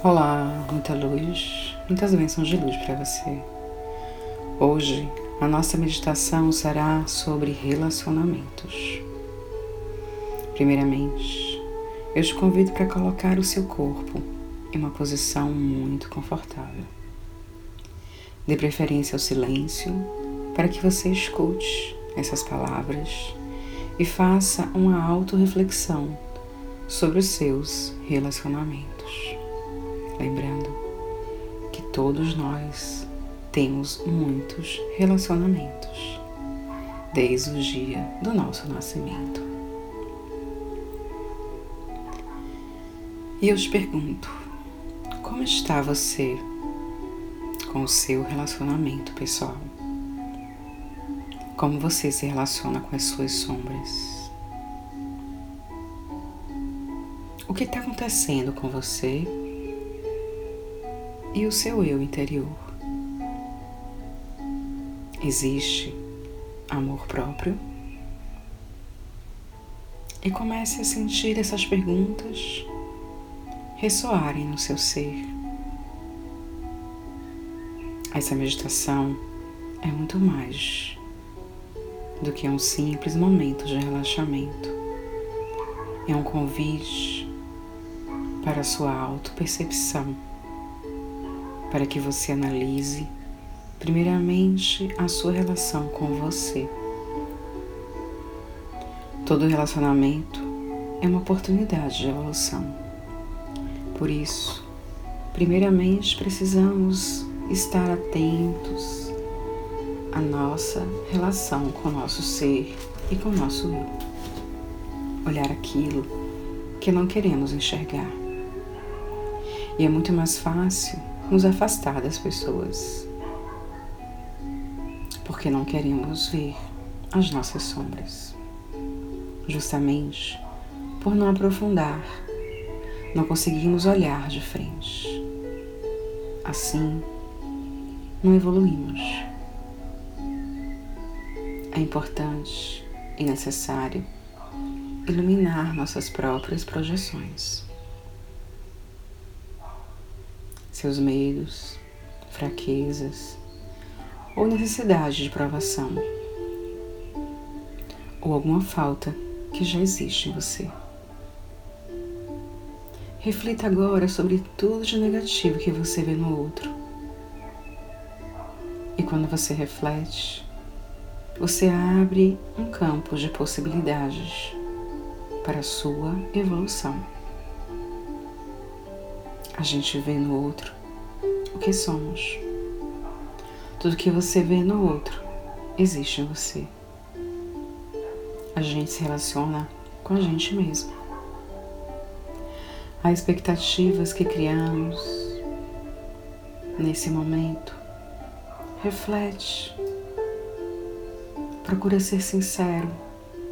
Olá, muita luz, muitas bênçãos de luz para você. Hoje a nossa meditação será sobre relacionamentos. Primeiramente, eu te convido para colocar o seu corpo em uma posição muito confortável. Dê preferência ao silêncio para que você escute essas palavras e faça uma autorreflexão sobre os seus relacionamentos. Lembrando que todos nós temos muitos relacionamentos desde o dia do nosso nascimento. E eu te pergunto, como está você com o seu relacionamento pessoal? Como você se relaciona com as suas sombras? O que está acontecendo com você e o seu eu interior. Existe amor próprio? E comece a sentir essas perguntas ressoarem no seu ser. Essa meditação é muito mais do que um simples momento de relaxamento. É um convite para a sua autopercepção para que você analise, primeiramente, a sua relação com você. Todo relacionamento é uma oportunidade de evolução. Por isso, primeiramente, precisamos estar atentos à nossa relação com o nosso ser e com o nosso eu. Olhar aquilo que não queremos enxergar. E é muito mais fácil nos afastar das pessoas, porque não queremos ver as nossas sombras, justamente por não aprofundar, não conseguimos olhar de frente. Assim, não evoluímos. É importante e necessário iluminar nossas próprias projeções. Seus medos, fraquezas ou necessidade de provação, ou alguma falta que já existe em você. Reflita agora sobre tudo de negativo que você vê no outro. E quando você reflete, você abre um campo de possibilidades para a sua evolução. A gente vê no outro o que somos. Tudo que você vê no outro existe em você. A gente se relaciona com a gente mesmo. Há expectativas que criamos nesse momento. Reflete. Procura ser sincero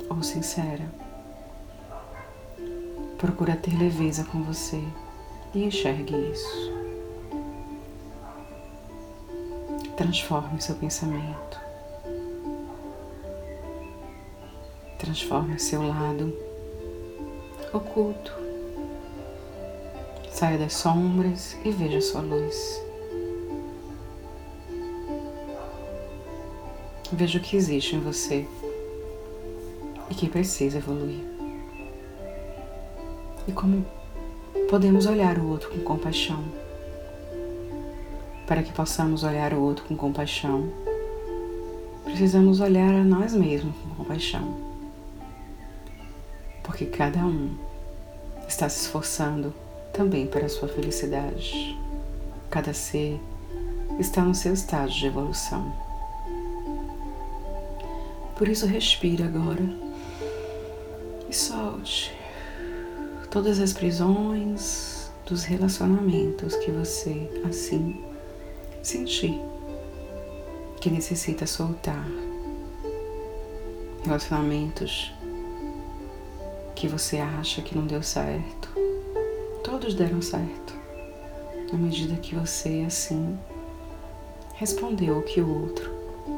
ou sincera. Procura ter leveza com você e enxergue isso. Transforme seu pensamento. Transforme seu lado oculto. Saia das sombras e veja sua luz. Veja o que existe em você e que precisa evoluir. E como podemos olhar o outro com compaixão. Para que possamos olhar o outro com compaixão, precisamos olhar a nós mesmos com compaixão. Porque cada um está se esforçando também para a sua felicidade. Cada ser está no seu estágio de evolução. Por isso, respire agora e solte todas as prisões dos relacionamentos que você assim sentir que necessita soltar. Relacionamentos que você acha que não deu certo. Todos deram certo. Na medida que você assim respondeu o que o outro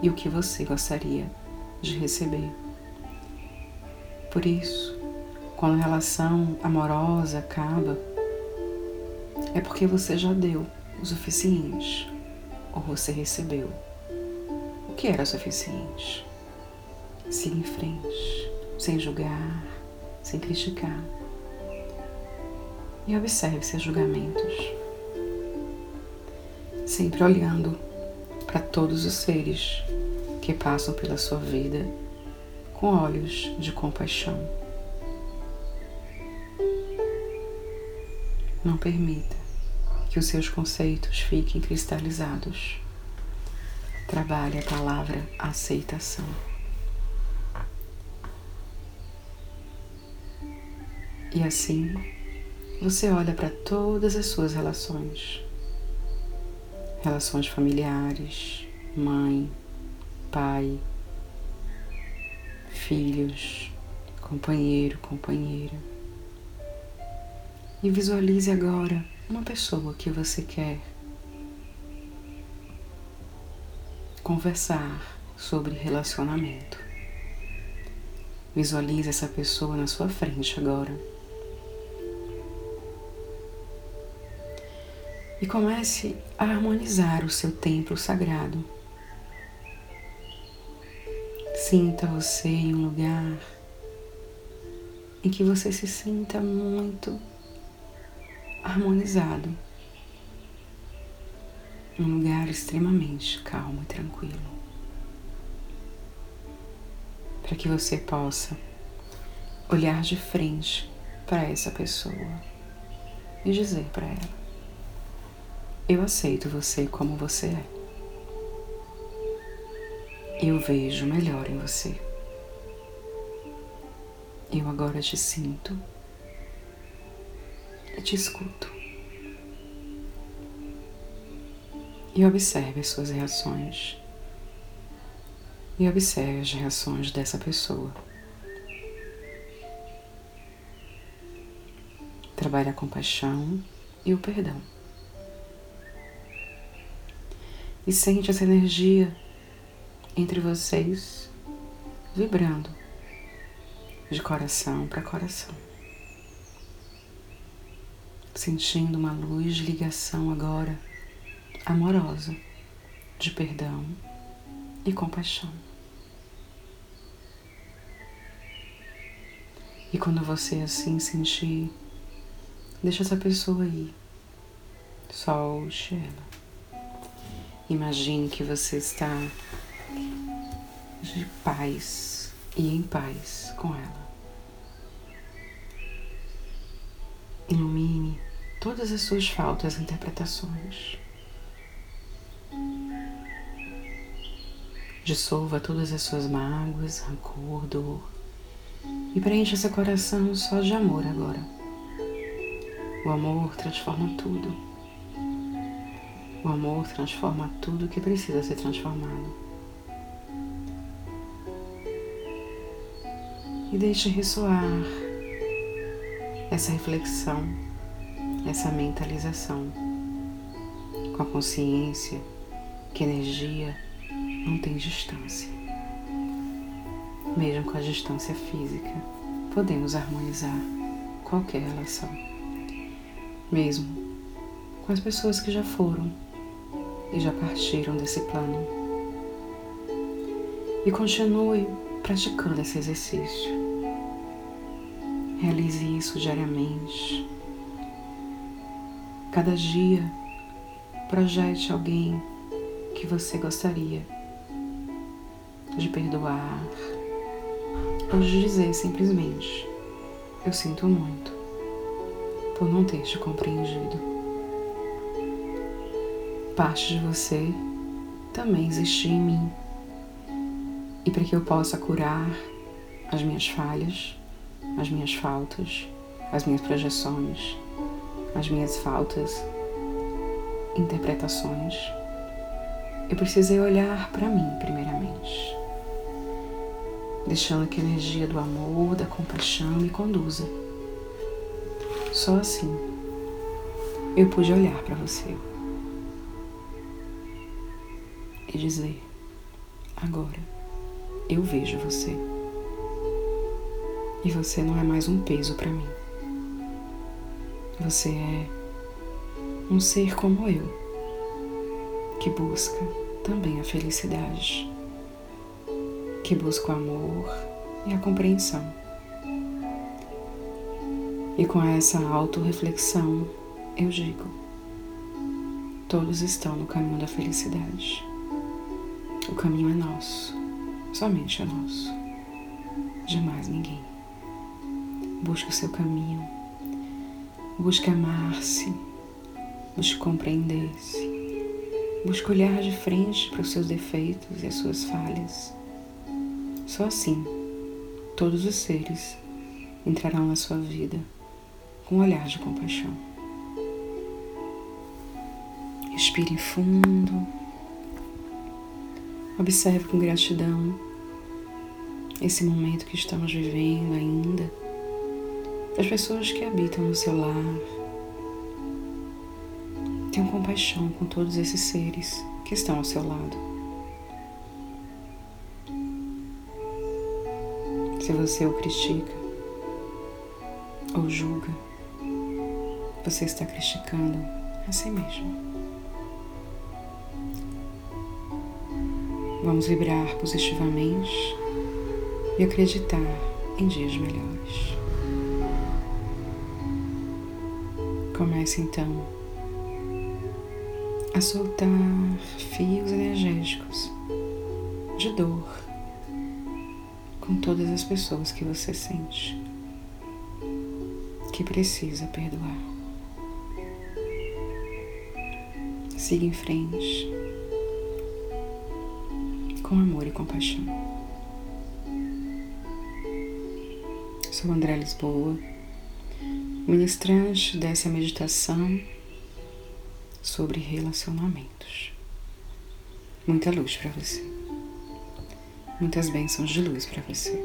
e o que você gostaria de receber. Por isso, quando a relação amorosa acaba, é porque você já deu o suficiente ou você recebeu o que era suficiente. Siga em frente, sem julgar, sem criticar. E observe seus julgamentos, sempre olhando para todos os seres que passam pela sua vida com olhos de compaixão. Não permita que os seus conceitos fiquem cristalizados. Trabalhe a palavra aceitação. E assim, você olha para todas as suas relações. Relações familiares, mãe, pai, filhos, companheiro, companheira. E visualize agora uma pessoa que você quer conversar sobre relacionamento. Visualize essa pessoa na sua frente agora. E comece a harmonizar o seu templo sagrado. Sinta você em um lugar em que você se sinta muito harmonizado, um lugar extremamente calmo e tranquilo, para que você possa olhar de frente para essa pessoa e dizer para ela: Eu aceito você como você é. Eu vejo melhor em você. Eu agora te sinto te escuto. E observe as suas reações. E observe as reações dessa pessoa. Trabalhe a compaixão e o perdão. E sente essa energia entre vocês vibrando de coração para coração sentindo uma luz de ligação agora amorosa, de perdão e compaixão. E quando você assim sentir, deixa essa pessoa aí. Solte ela. Imagine que você está de paz e em paz com ela. Ilumine todas as suas faltas interpretações. Dissolva todas as suas mágoas, rancor, dor e preencha seu coração só de amor agora. O amor transforma tudo. O amor transforma tudo que precisa ser transformado. E deixe ressoar essa reflexão essa mentalização, com a consciência que energia não tem distância. Mesmo com a distância física, podemos harmonizar qualquer relação, mesmo com as pessoas que já foram e já partiram desse plano. E continue praticando esse exercício. Realize isso diariamente Cada dia, projete alguém que você gostaria de perdoar ou de dizer simplesmente: Eu sinto muito por não ter te compreendido. Parte de você também existe em mim, e para que eu possa curar as minhas falhas, as minhas faltas, as minhas projeções as minhas faltas, interpretações, eu precisei olhar para mim primeiramente, deixando que a energia do amor, da compaixão me conduza. Só assim eu pude olhar para você e dizer: agora eu vejo você. E você não é mais um peso para mim. Você é um ser como eu, que busca também a felicidade, que busca o amor e a compreensão. E com essa autorreflexão, eu digo: todos estão no caminho da felicidade. O caminho é nosso, somente é nosso, de mais ninguém. Busque o seu caminho, busque amar-se, busque compreender-se, busque olhar de frente para os seus defeitos e as suas falhas. Só assim, todos os seres entrarão na sua vida com um olhar de compaixão. Respire fundo. Observe com gratidão esse momento que estamos vivendo ainda, das pessoas que habitam no seu lar. Tenha compaixão com todos esses seres que estão ao seu lado. Se você o critica ou julga, você está criticando a si mesmo. Vamos vibrar positivamente e acreditar em dias melhores. Comece então a soltar fios energéticos de dor com todas as pessoas que você sente que precisa perdoar. Siga em frente com amor e compaixão. Sou André Lisboa, ministrante dessa meditação sobre relacionamentos. Muita luz para você. Muitas bênçãos de luz para você.